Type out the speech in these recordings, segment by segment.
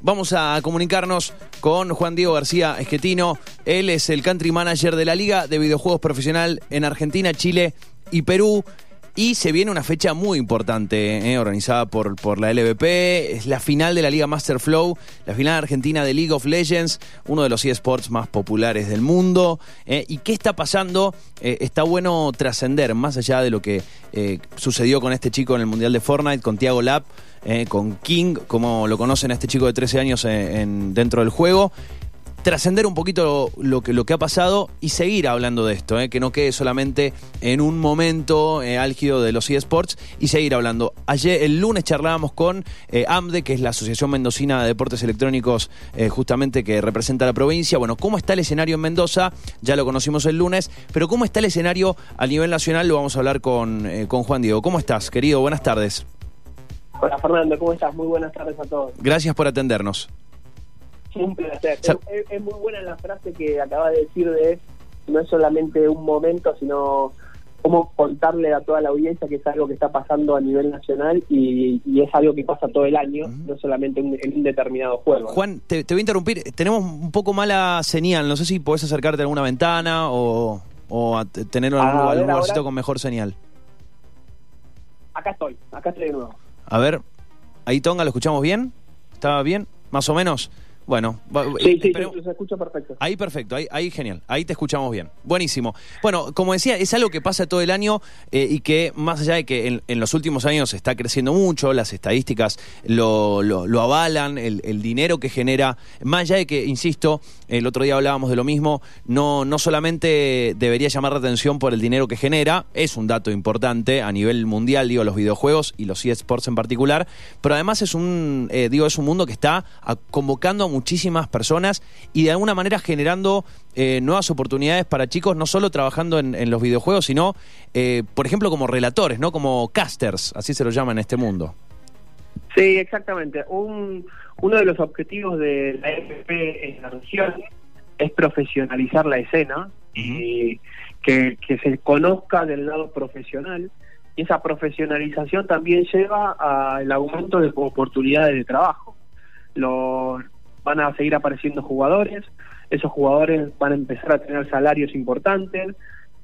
Vamos a comunicarnos con Juan Diego García Esquetino. Él es el country manager de la Liga de Videojuegos Profesional en Argentina, Chile y Perú. Y se viene una fecha muy importante, eh, organizada por, por la LVP. Es la final de la Liga Master Flow, la final argentina de League of Legends, uno de los eSports más populares del mundo. eh. ¿Y qué está pasando? Eh, está bueno trascender, más allá de lo que sucedió con este chico en el Mundial de Fortnite, con Tiago Lap, eh, con King, como lo conocen a este chico de 13 años eh, en- dentro del juego trascender un poquito lo que, ha pasado y seguir hablando de esto, eh, que no quede solamente en un momento eh, álgido de los eSports y seguir hablando. Ayer, el lunes charlábamos con AMDE, que es la Asociación Mendocina de Deportes Electrónicos, justamente que representa la provincia. Bueno, ¿cómo está el escenario en Mendoza? Ya lo conocimos el lunes, pero ¿cómo está el escenario a nivel nacional? Lo vamos a hablar con Juan Diego. ¿Cómo estás, querido? Buenas tardes. Hola Fernando, ¿cómo estás? Muy buenas tardes a todos. Gracias por atendernos. Un placer. Sa- Es, es muy buena la frase que acabas de decir de no es solamente un momento, sino cómo contarle a toda la audiencia que es algo que está pasando a nivel nacional y, y es algo que pasa todo el año, no solamente un- en un determinado juego. Juan, te, te voy a interrumpir. Tenemos un poco mala señal. No sé si podés acercarte a alguna ventana o, o a tener algún, A ver, algún lugarcito ahora. con mejor señal. Acá estoy, acá estoy de nuevo. A ver, ahí Tonga, ¿lo escuchamos bien? ¿Estaba bien? ¿Más o menos? Bueno, Sí, sí, se, se escucha perfecto. Ahí perfecto, ahí, ahí genial, ahí te escuchamos bien. Buenísimo. Bueno, como decía, es algo que pasa todo el año eh, y que más allá de que en, en los últimos años está creciendo mucho, las estadísticas lo, lo- lo avalan, el, el dinero que genera, más allá de que, insisto, el otro día hablábamos de lo mismo, no, no solamente debería llamar la atención por el dinero que genera, es un dato importante a nivel mundial, digo, los videojuegos y los eSports en particular, pero además es un, eh, digo, es un mundo que está a- convocando a muchísimas personas y de alguna manera generando eh, nuevas oportunidades para chicos, no solo trabajando en, en los videojuegos, sino, eh, por ejemplo, como relatores, ¿no? Como casters, así se lo llama en este mundo. Sí, exactamente. Un, uno de los objetivos de la FP en la región es profesionalizar la escena y que, que se conozca del lado profesional. Y esa profesionalización también lleva al aumento de oportunidades de trabajo. Los, van a seguir apareciendo jugadores, esos jugadores van a empezar a tener salarios importantes,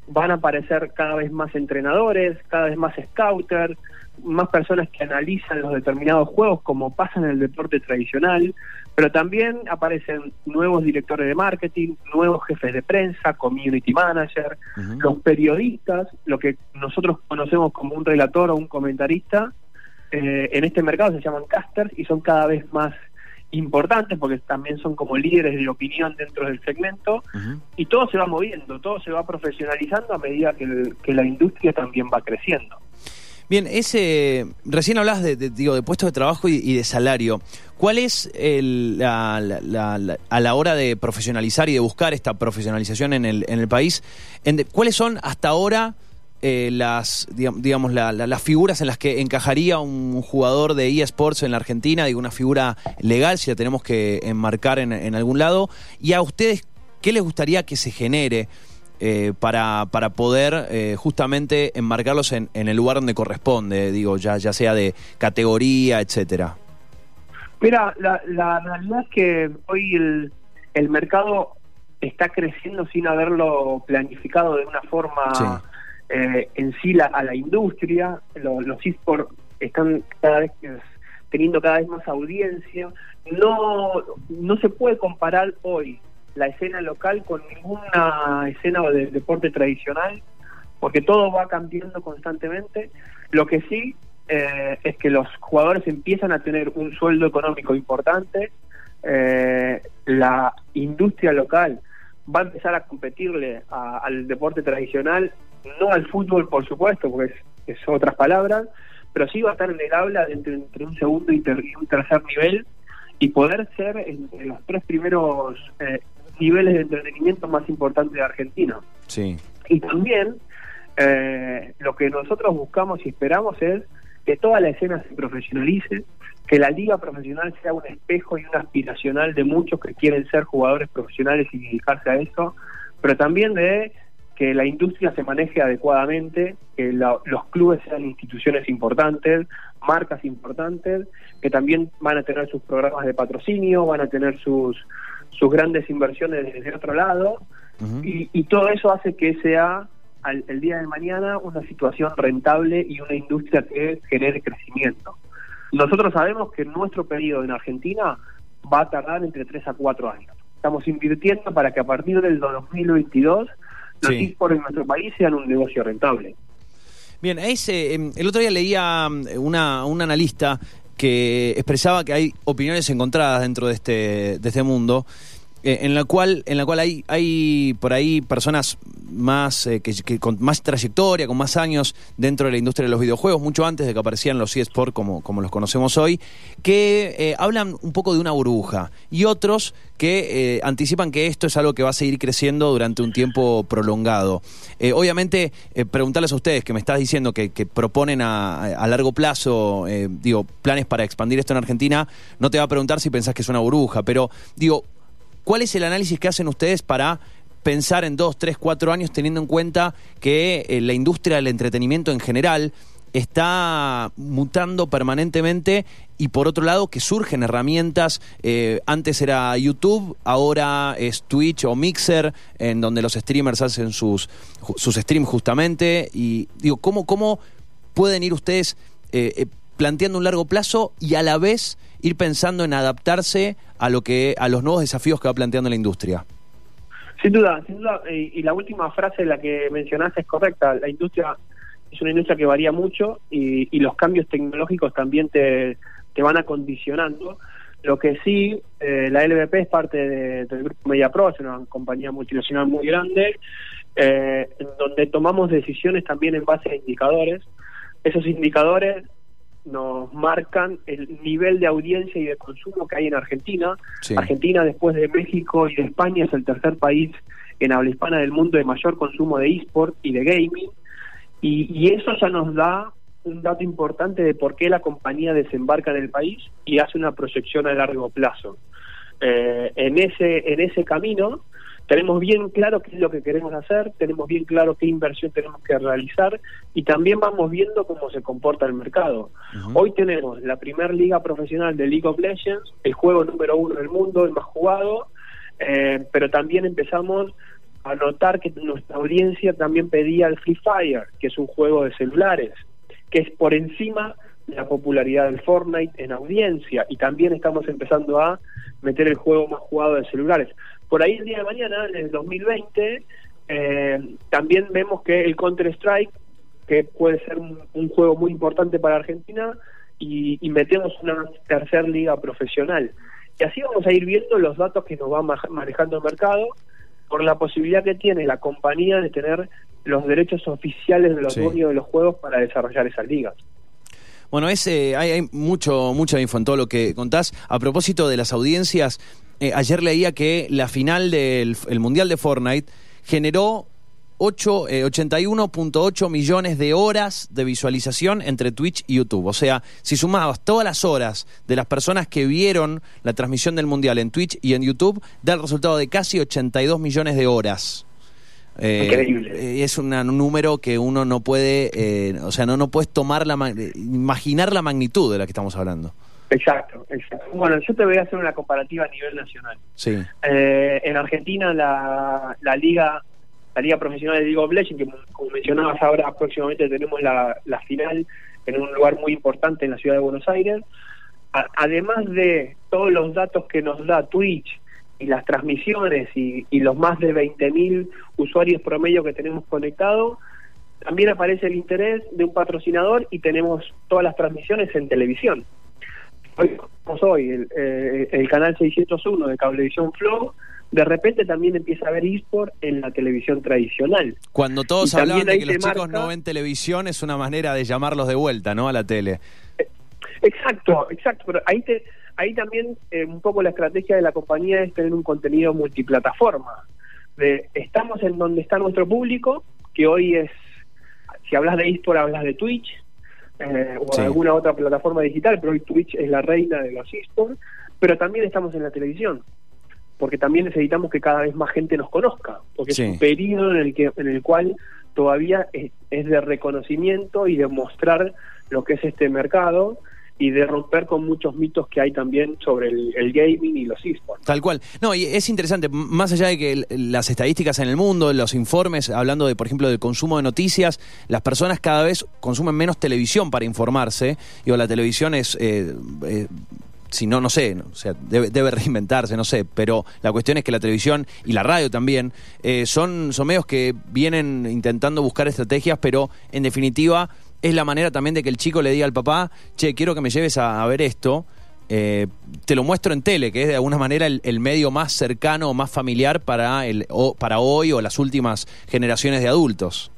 van a aparecer cada vez más entrenadores, cada vez más scouters, más personas que analizan los determinados juegos como pasa en el deporte tradicional, pero también aparecen nuevos directores de marketing, nuevos jefes de prensa, community manager, los periodistas, lo que nosotros conocemos como un relator o un comentarista, eh, en este mercado se llaman casters y son cada vez más importantes porque también son como líderes de opinión dentro del segmento y todo se va moviendo, todo se va profesionalizando a medida que, el- que la industria también va creciendo. Bien, ese recién hablabas de, de- digo, de puestos de trabajo y, y de salario. ¿Cuál es el- la- la- a la hora de profesionalizar y de buscar esta profesionalización en el, en el país? en de- ¿Cuáles son hasta ahora eh, las, digam- digamos, la- la- las figuras en las que encajaría un jugador de eSports en la Argentina? Digo, una figura legal, si la tenemos que enmarcar en, en algún lado. ¿Y a ustedes qué les gustaría que se genere? eh, para, para poder eh, justamente enmarcarlos en, en el lugar donde corresponde, digo, ya, ya sea de categoría, etcétera. Mira, la, la realidad es que hoy el, el mercado está creciendo sin haberlo planificado de una forma Sí. Eh, en sí la- a la industria. Lo- los esports están cada vez teniendo cada vez más audiencia. No, no se puede comparar hoy la escena local con ninguna escena de deporte tradicional, porque todo va cambiando constantemente. Lo que sí eh, es que los jugadores empiezan a tener un sueldo económico importante, eh, la industria local va a empezar a competirle a- al deporte tradicional, no al fútbol por supuesto, porque es, es otras palabras, pero sí va a estar en el habla de entre, entre un segundo y, ter- y un tercer nivel y poder ser entre los tres primeros eh, niveles de entretenimiento más importantes de Argentina. Sí. Y también eh, lo que nosotros buscamos y esperamos es que toda la escena se profesionalice, que la liga profesional sea un espejo y un aspiracional de muchos que quieren ser jugadores profesionales y dedicarse a eso, pero también de que la industria se maneje adecuadamente, que los clubes sean instituciones importantes, marcas importantes, que también van a tener sus programas de patrocinio, van a tener sus, sus grandes inversiones desde otro lado, y, todo eso hace que sea al, el día de mañana una situación rentable y una industria que genere crecimiento. Nosotros sabemos que nuestro periodo en Argentina va a tardar entre 3 a 4 años. Estamos invirtiendo para que a partir del 2022 los sí. en nuestro país sean un negocio rentable. Bien, ese, em, el otro día leía em, una, un analista que expresaba que hay opiniones encontradas dentro de este, de este mundo eh, en la cual en la cual hay hay por ahí personas más eh, que, con más trayectoria, con más años dentro de la industria de los videojuegos, mucho antes de que aparecieran los eSports como, como los conocemos hoy, que eh, hablan un poco de una burbuja y otros que anticipan que esto es algo que va a seguir creciendo durante un tiempo prolongado. obviamente, preguntarles a ustedes que me estás diciendo que, proponen a, a, largo plazo, digo, planes para expandir esto en Argentina, no te va a preguntar si pensás que es una burbuja, pero digo, ¿Cuál es el análisis que hacen ustedes para pensar en dos, tres, cuatro años teniendo en cuenta que eh, la industria del entretenimiento en general está mutando permanentemente y por otro lado que surgen herramientas, eh, antes era YouTube, ahora es Twitch o Mixer, en donde los streamers hacen sus, sus streams justamente, y digo, ¿cómo, cómo pueden ir ustedes eh, planteando un largo plazo y a la vez ir pensando en adaptarse a lo que a los nuevos desafíos que va planteando la industria. Sin duda, sin duda, y, la última frase la que mencionaste es correcta. La industria es una industria que varía mucho y, los cambios tecnológicos también te, te van acondicionando. Lo que sí, eh, la LVP es parte del grupo MediaPro, es una compañía multinacional muy grande, eh, donde tomamos decisiones también en base a indicadores. Esos indicadores nos marcan el nivel de audiencia y de consumo que hay en Argentina. Argentina, después de México y de España, es el tercer país en habla hispana del mundo de mayor consumo de eSport y de gaming. Y, eso ya nos da un dato importante de por qué la compañía desembarca en el país y hace una proyección a largo plazo. Eh, en ese en ese camino tenemos bien claro qué es lo que queremos hacer, tenemos bien claro qué inversión tenemos que realizar y también vamos viendo cómo se comporta el mercado. Hoy tenemos la primera liga profesional de League of Legends, el juego número uno del mundo, el más jugado, eh, pero también empezamos a notar que nuestra audiencia también pedía el Free Fire, que es un juego de celulares, que es por encima de la popularidad del Fortnite en audiencia y también estamos empezando a meter el juego más jugado de celulares. Por ahí el día de mañana, en el 2020, eh, también vemos que el Counter-Strike, que puede ser un, juego muy importante para Argentina, y, metemos una tercera liga profesional. Y así vamos a ir viendo los datos que nos va manejando el mercado por la posibilidad que tiene la compañía de tener los derechos oficiales de los dueños de los juegos para desarrollar esas ligas. Bueno, ese, hay, hay mucho, mucha info en todo lo que contás. A propósito de las audiencias, eh, ayer leía que la final del Mundial de Fortnite generó 81.8 eh, millones de horas de visualización entre Twitch y YouTube. O sea, si sumabas todas las horas de las personas que vieron la transmisión del Mundial en Twitch y en YouTube, da el resultado de casi 82 millones de horas. Eh, Increíble. Es un número que uno no puede, o sea, no, no puedes tomar la, imaginar la magnitud de la que estamos hablando. Exacto, exacto. Bueno, yo te voy a hacer una comparativa a nivel nacional. Sí. Eh, en Argentina la, la liga la liga profesional de League of Legends, que como mencionabas ahora próximamente tenemos la, la final en un lugar muy importante en la ciudad de Buenos Aires. además de todos los datos que nos da Twitch y las transmisiones y, y los más de 20.000 usuarios promedio que tenemos conectados, también aparece el interés de un patrocinador y tenemos todas las transmisiones en televisión hoy, hoy el, eh, el canal 601 de Cablevisión Flow, de repente también empieza a ver eSport en la televisión tradicional. Cuando todos hablaban de que los chicos no ven televisión, es una manera de llamarlos de vuelta, ¿no? A la tele. Eh, exacto, exacto, pero ahí te, ahí también eh, un poco la estrategia de la compañía es tener un contenido multiplataforma. De, estamos en donde está nuestro público, que hoy es, si hablas de eSport, hablas de Twitch, eh, o alguna otra plataforma digital, pero hoy Twitch es la reina de los esports, pero también estamos en la televisión. porque también necesitamos que cada vez más gente nos conozca, porque es un periodo en el, que, en el cual todavía es, es de reconocimiento y de mostrar lo que es este mercado y de romper con muchos mitos que hay también sobre el, gaming y los esports. Tal cual. No, y es interesante, más allá de que las estadísticas en el mundo, los informes, hablando de, por ejemplo, del consumo de noticias, las personas cada vez consumen menos televisión para informarse. Digo, la televisión es... Eh, eh, si no, no sé, o sea, debe, reinventarse, no sé, pero la cuestión es que la televisión y la radio también eh, son, son medios que vienen intentando buscar estrategias, pero en definitiva es la manera también de que el chico le diga al papá, che, quiero que me lleves a, ver esto. Eh, te lo muestro en tele, que es de alguna manera el, medio más cercano o más familiar para, el, para hoy o las últimas generaciones de adultos.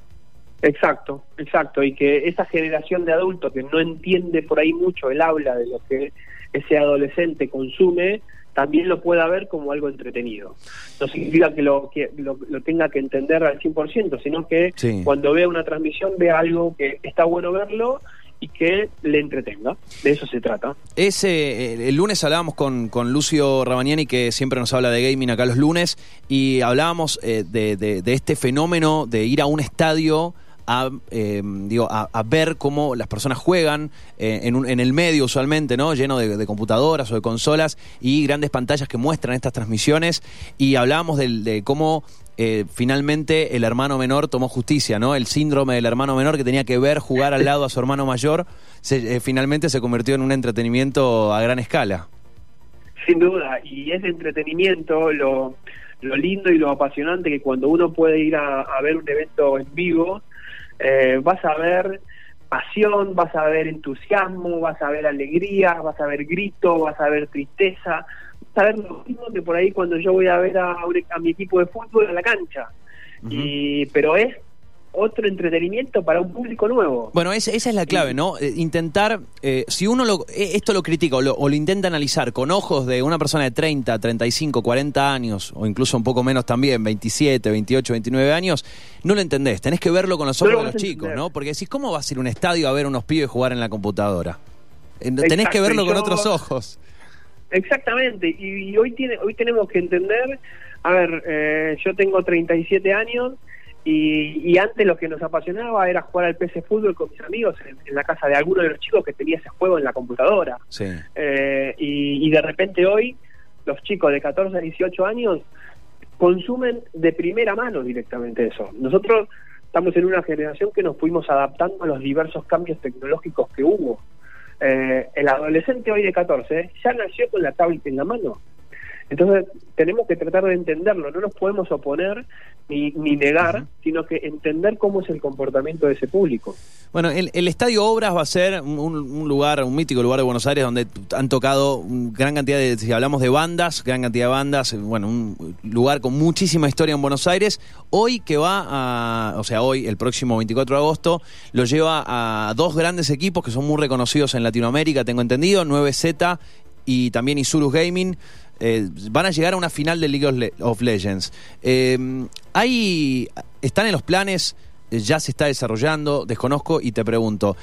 Exacto, exacto, y que esa generación de adultos que no entiende por ahí mucho el habla de lo que ese adolescente consume, también lo pueda ver como algo entretenido. No significa que lo, que lo, tenga que entender al 100%, sino que cuando vea una transmisión vea algo que está bueno verlo y que le entretenga. De eso se trata. Ese, eh, el lunes hablábamos con, con Lucio Rabaniani, que siempre nos habla de gaming acá los lunes, y hablábamos eh, de, de este fenómeno de ir a un estadio a, eh, digo, a, ver cómo las personas juegan eh, en, en, el medio usualmente, ¿no? Lleno de, computadoras o de consolas y grandes pantallas que muestran estas transmisiones. Y hablábamos de, cómo eh, finalmente el hermano menor tomó justicia, ¿no? El síndrome del hermano menor que tenía que ver jugar al lado a su hermano mayor, se, finalmente se convirtió en un entretenimiento a gran escala. Sin duda, y ese entretenimiento lo, lo lindo y lo apasionante que cuando uno puede ir a, a ver un evento en vivo, eh, vas a ver pasión, vas a ver entusiasmo, vas a ver alegría, vas a ver grito, vas a ver tristeza, vas a ver lo mismo que por ahí cuando yo voy a ver a, a mi equipo de fútbol en la cancha. y, pero es otro entretenimiento para un público nuevo. Bueno, esa, es la clave, ¿no? Eh, intentar, eh, si uno lo, eh, esto lo critica o lo, intenta analizar con ojos de una persona de 30, 35, 40 años, o incluso un poco menos también, 27, 28, 29 años, no lo entendés. Tenés que verlo con los ojos de los chicos, ¿no? Porque decís, ¿cómo vas a ir a un estadio a ver unos pibes jugar en la computadora? Tenés que verlo con otros ojos. Exactamente, y, hoy, tiene, hoy tenemos que entender, a ver, yo tengo 37 años, y, antes lo que nos apasionaba era jugar al PC Fútbol con mis amigos en, la casa de alguno de los chicos que tenía ese juego en la computadora. Eh, y, de repente hoy los chicos de 14 a 18 años consumen de primera mano directamente eso. Nosotros estamos en una generación que nos fuimos adaptando a los diversos cambios tecnológicos que hubo. Eh, el adolescente hoy de 14 ya nació con la tablet en la mano. Entonces tenemos que tratar de entenderlo, no nos podemos oponer ni, ni negar, sino que entender cómo es el comportamiento de ese público. Bueno, el, Estadio Obras va a ser un, lugar, un mítico lugar de Buenos Aires donde han tocado gran cantidad de, si hablamos de bandas, gran cantidad de bandas, bueno, un lugar con muchísima historia en Buenos Aires. Hoy que va a, o sea, hoy, el próximo 24 de agosto, lo lleva a dos grandes equipos que son muy reconocidos en Latinoamérica, tengo entendido, 9Z y también Isurus Gaming. Eh, van a llegar a una final de League of Legends. Eh, hay, ¿Están en los planes? Eh, ¿Ya se está desarrollando? Desconozco y te pregunto,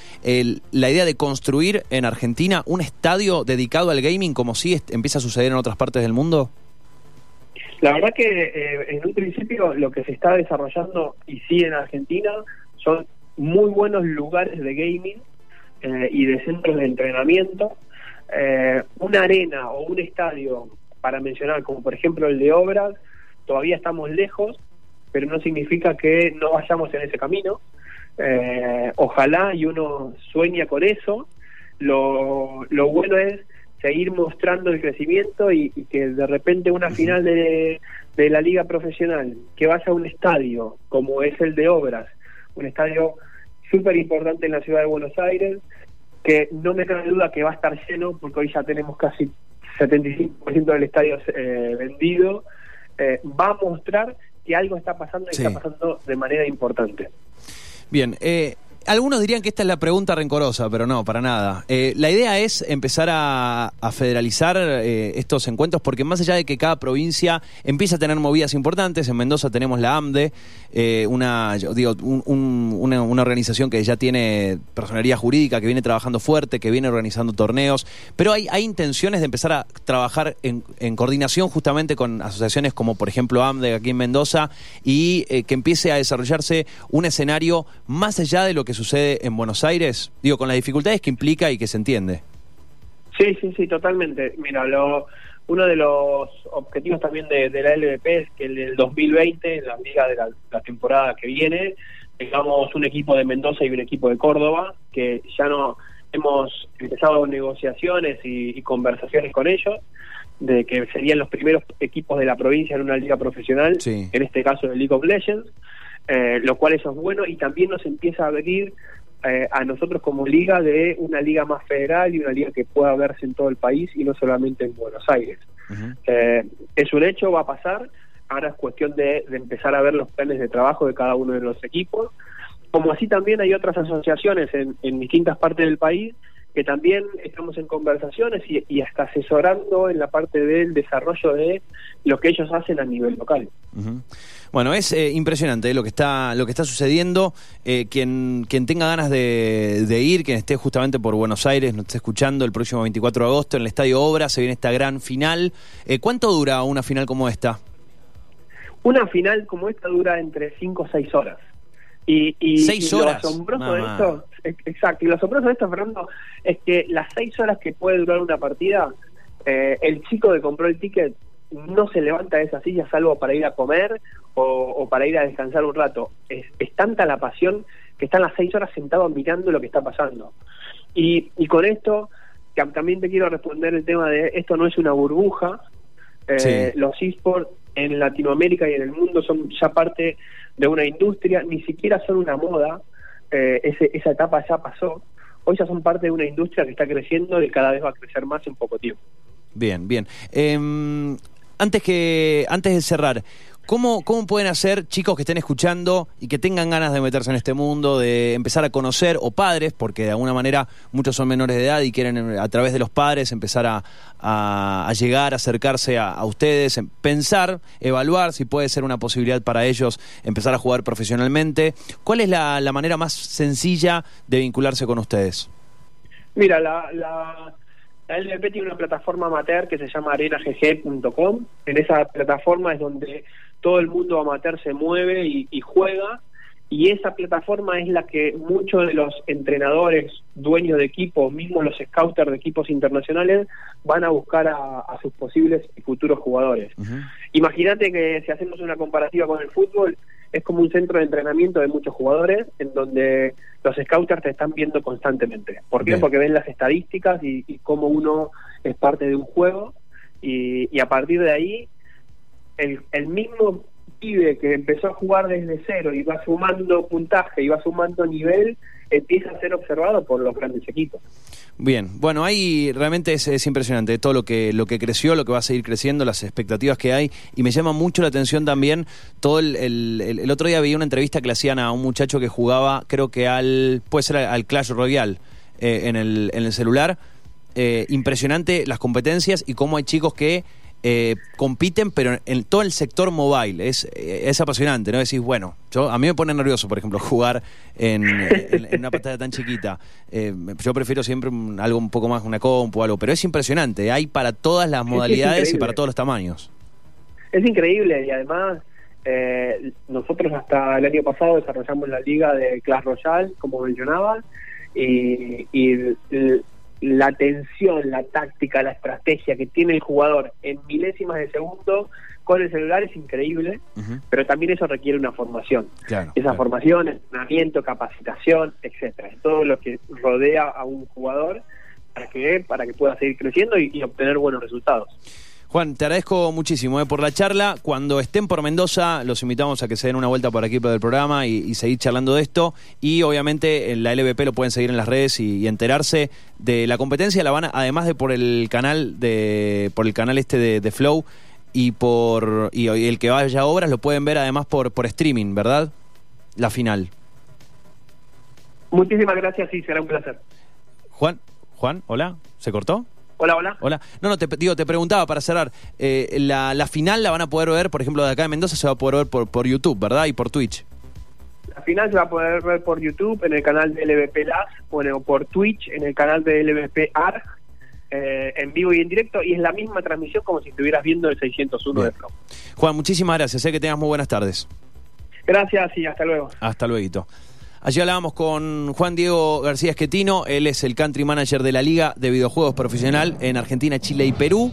¿la idea de construir en Argentina un estadio dedicado al gaming como si empieza a suceder en otras partes del mundo? La verdad que en un principio lo que se está desarrollando y sí en Argentina son muy buenos lugares de gaming y de centros de entrenamiento. una arena o un estadio para mencionar, como por ejemplo el de obras, todavía estamos lejos, pero no significa que no vayamos en ese camino. Eh, ojalá y uno sueña con eso. Lo, lo bueno es seguir mostrando el crecimiento y, que de repente una final de, de, la liga profesional, que vaya a un estadio como es el de Obras, un estadio súper importante en la ciudad de Buenos Aires, que no me cabe duda que va a estar lleno, porque hoy ya tenemos casi 75% del estadio eh, vendido, eh, va a mostrar que algo está pasando y está pasando de manera importante. Bien, eh, algunos dirían que esta es la pregunta rencorosa, pero no, para nada. Eh, la idea es empezar a, federalizar eh, estos encuentros porque más allá de que cada provincia empieza a tener movidas importantes, en Mendoza tenemos la AMDE, eh, una, organización que ya tiene personería jurídica, que viene trabajando fuerte, que viene organizando torneos, pero hay, hay intenciones de empezar a trabajar en, en coordinación justamente con asociaciones como por ejemplo AMDE aquí en Mendoza y que empiece a desarrollarse un escenario más allá de lo que sucede en Buenos Aires? Digo, con las dificultades que implica y que se entiende. Sí, sí, sí, totalmente. Mira, lo, uno de los objetivos también de, la LVP es que en el 2020, en la liga de la, temporada que viene, tengamos un equipo de Mendoza y un equipo de Córdoba, que ya no hemos empezado negociaciones y, conversaciones con ellos, de que serían los primeros equipos de la provincia en una liga profesional, en este caso de League of Legends. Eh, lo cual eso es bueno y también nos empieza a abrir eh, a nosotros como liga de una liga más federal y una liga que pueda verse en todo el país y no solamente en Buenos Aires. Eh, es un hecho, va a pasar, ahora es cuestión de, empezar a ver los planes de trabajo de cada uno de los equipos, como así también hay otras asociaciones en, en distintas partes del país que también estamos en conversaciones y, hasta asesorando en la parte del desarrollo de lo que ellos hacen a nivel local. Bueno, es eh, impresionante eh, lo que está lo que está sucediendo. Eh, quien quien tenga ganas de, ir, quien esté justamente por Buenos Aires, nos esté escuchando el próximo 24 de agosto en el Estadio Obra, se viene esta gran final. ¿Cuánto dura una final como esta? Una final como esta dura entre 5 o 6 horas. Y, y, seis horas. lo asombroso de esto, exacto, y lo asombroso de esto, Fernando, es que las seis horas que puede durar una partida, eh, el chico que compró el ticket no se levanta de esa silla salvo para ir a comer o, para ir a descansar un rato. Es, tanta la pasión que están las seis horas sentados mirando lo que está pasando. Y, y con esto, también te quiero responder el tema de esto no es una burbuja. Eh, Los esports en Latinoamérica y en el mundo son ya parte de una industria, ni siquiera son una moda, eh, ese, esa etapa ya pasó, hoy ya son parte de una industria que está creciendo y cada vez va a crecer más en poco tiempo. Bien, bien. Em, antes, que, antes de cerrar, ¿Cómo, ¿Cómo pueden hacer chicos que estén escuchando y que tengan ganas de meterse en este mundo, de empezar a conocer, o padres, porque de alguna manera muchos son menores de edad y quieren a través de los padres empezar a, a, llegar, acercarse a, ustedes, pensar, evaluar si puede ser una posibilidad para ellos empezar a jugar profesionalmente? ¿Cuál es la, la manera más sencilla de vincularse con ustedes? Mira, la, la la LVP tiene una plataforma amateur que se llama arenagg.com. En esa plataforma es donde todo el mundo amateur se mueve y, juega y esa plataforma es la que muchos de los entrenadores, dueños de equipos, mismos los scouters de equipos internacionales, van a buscar a, sus posibles y futuros jugadores. Imagínate que si hacemos una comparativa con el fútbol, es como un centro de entrenamiento de muchos jugadores en donde los scouters te están viendo constantemente. ¿Por qué? Porque ven las estadísticas y, y, cómo uno es parte de un juego y, y a partir de ahí el, el mismo pibe que empezó a jugar desde cero y va sumando puntaje y va sumando nivel, empieza a ser observado por los grandes equipos. Bien, bueno, ahí realmente es, impresionante todo lo que, lo que creció, lo que va a seguir creciendo, las expectativas que hay, y me llama mucho la atención también todo el, el, otro día vi una entrevista que le hacían a un muchacho que jugaba, creo que al, puede ser al, Clash Royale eh, en, el, en el celular, eh, impresionante las competencias y cómo hay chicos que eh, compiten, pero en todo el sector mobile. Es, eh, es apasionante, ¿no? Decís, bueno, yo, a mí me pone nervioso, por ejemplo, jugar en, una pantalla tan chiquita. Eh, yo prefiero siempre algo un poco más, una compu o algo, pero es impresionante. Hay para todas las modalidades y para todos los tamaños. Es increíble y además nosotros hasta el año pasado desarrollamos la liga de Clash Royale, como mencionaba, y, y la atención, la táctica, la estrategia que tiene el jugador en milésimas de segundo con el celular es increíble, pero también eso requiere una formación. Esa formación, entrenamiento, capacitación, etcétera, todo lo que rodea a un jugador para que para que pueda seguir creciendo y obtener buenos resultados. Juan, te agradezco muchísimo eh, por la charla. Cuando estén por Mendoza, los invitamos a que se den una vuelta por aquí por el programa y, seguir charlando de esto. Y obviamente en la LVP lo pueden seguir en las redes y, enterarse de la competencia. La van además de por el canal de por el canal este de, Flow y por y, el que vaya a obras lo pueden ver además por por streaming, ¿verdad? La final. Muchísimas gracias y será un placer. Juan, Juan, hola, ¿se cortó? Hola, hola. Hola. No, no, te, digo, te preguntaba para cerrar. Eh, la, la final la van a poder ver, por ejemplo, de acá de Mendoza se va a poder ver por, por YouTube, ¿verdad? Y por Twitch. La final se va a poder ver por YouTube, en el canal de LVP Las, o por Twitch, en el canal de LVP ARG, eh, en vivo y en directo, y es la misma transmisión como si estuvieras viendo el 601 Bien. de Flow. Juan, muchísimas gracias. Sé que tengas muy buenas tardes. Gracias y hasta luego. Hasta luego. Allí hablábamos con Juan Diego García Esquetino, él es el country manager de la Liga de Videojuegos Profesional en Argentina, Chile y Perú.